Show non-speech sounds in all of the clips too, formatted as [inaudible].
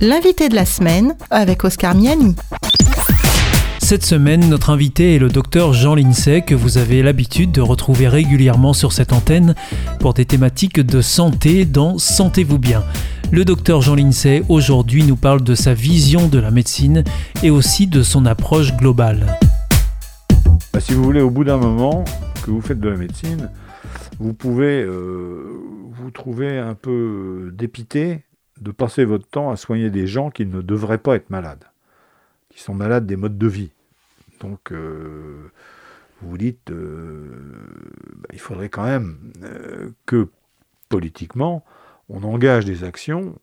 L'invité de la semaine avec Oscar Miani. Cette semaine, notre invité est le docteur Jean Lincey que vous avez l'habitude de retrouver régulièrement sur cette antenne pour des thématiques de santé dans Sentez-vous bien. Le docteur Jean Lincey aujourd'hui nous parle de sa vision de la médecine et aussi de son approche globale. Bah, si vous voulez, au bout d'un moment que vous faites de la médecine, vous pouvez euh, vous trouver un peu dépité de passer votre temps à soigner des gens qui ne devraient pas être malades, qui sont malades des modes de vie. Donc, euh, vous dites, euh, bah, il faudrait quand même euh, que politiquement, on engage des actions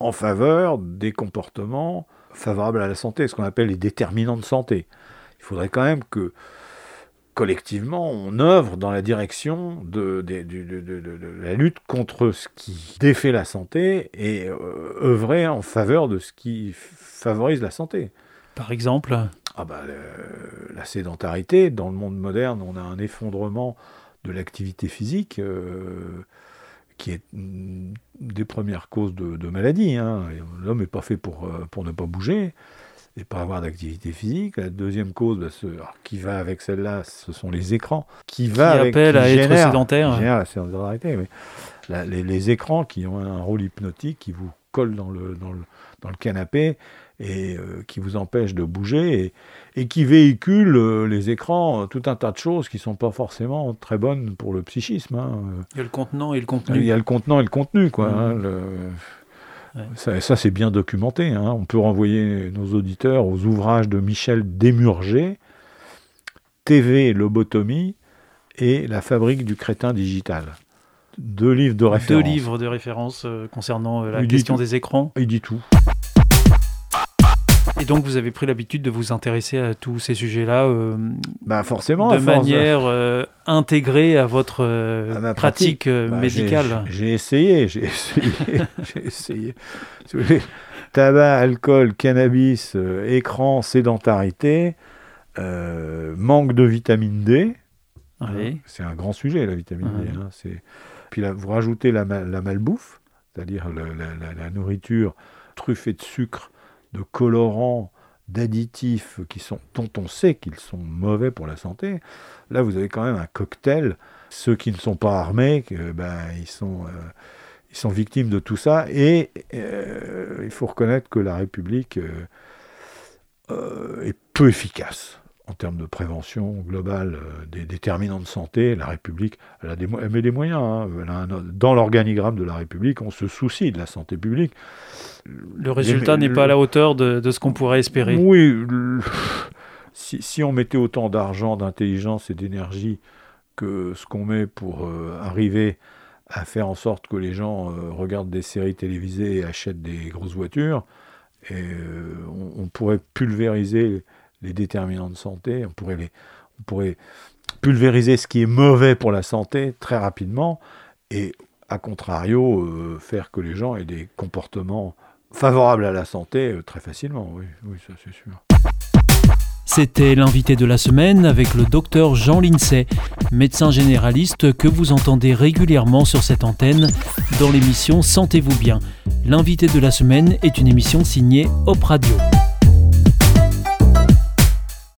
en faveur des comportements favorables à la santé, ce qu'on appelle les déterminants de santé. Il faudrait quand même que collectivement, on œuvre dans la direction de, la lutte contre ce qui défait la santé et euh, œuvrer en faveur de ce qui favorise la santé. Par exemple? Ah bah, La sédentarité. Dans le monde moderne, on a un effondrement de l'activité physique euh, qui est une des premières causes de, maladie. Hein. L'homme n'est pas fait pour, euh, pour ne pas bouger et pas avoir d'activité physique. La deuxième cause, bah, qui va avec celle-là, ce sont les écrans. Qui, va avec, appelle à être sédentaire. la sédentarité, mais les, écrans qui ont un rôle hypnotique, qui vous collent dans le, dans le, dans le canapé et euh, qui vous empêchent de bouger et, et qui véhiculent euh, les écrans tout un tas de choses qui ne sont pas forcément très bonnes pour le psychisme. Hein. Il y a le contenant et le contenu. Il y a le contenant et le contenu, quoi. Hein, mmh. Ça, c'est bien documenté. Hein. On peut renvoyer nos auditeurs aux ouvrages de Michel Desmurger, TV Lobotomie et La fabrique du crétin digital. Deux livres de référence. Deux livres de référence euh, concernant euh, la question des écrans. Il dit tout. Donc, vous avez pris l'habitude de vous intéresser à tous ces sujets-là euh, bah forcément, de manière euh, intégrée à votre euh, pratique, bah, médicale. J'ai essayé, j'ai [laughs] essayé, j'ai essayé. tabac, alcool, cannabis, écran, sédentarité, manque de vitamine D. Hein, c'est un grand sujet, la vitamine D. Hein, puis là, vous rajoutez la, la malbouffe, c'est-à-dire la, la, nourriture truffée de sucre de colorants, d'additifs qui sont, dont on sait qu'ils sont mauvais pour la santé, là vous avez quand même un cocktail. Ceux qui ne sont pas armés, ben, ils, sont, euh, ils sont victimes de tout ça. Et euh, il faut reconnaître que la République euh, est peu efficace en termes de prévention globale euh, des déterminants de santé, la République, elle, a des, met des moyens. Hein. dans l'organigramme de la République, on se soucie de la santé publique. Le résultat n'est pas à la hauteur de, ce qu'on pourrait espérer. Oui, [laughs] si, on mettait autant d'argent, d'intelligence et d'énergie que ce qu'on met pour euh, arriver à faire en sorte que les gens euh, regardent des séries télévisées et achètent des grosses voitures, et, on, pourrait pulvériser les déterminants de santé, on pourrait, pulvériser ce qui est mauvais pour la santé très rapidement et, à contrario, euh, faire que les gens aient des comportements favorables à la santé euh, très facilement. C'était l'invité de la semaine avec le docteur Jean Lincey, médecin généraliste que vous entendez régulièrement sur cette antenne dans l'émission Sentez-vous bien. L'invité de la semaine est une émission signée Op Radio.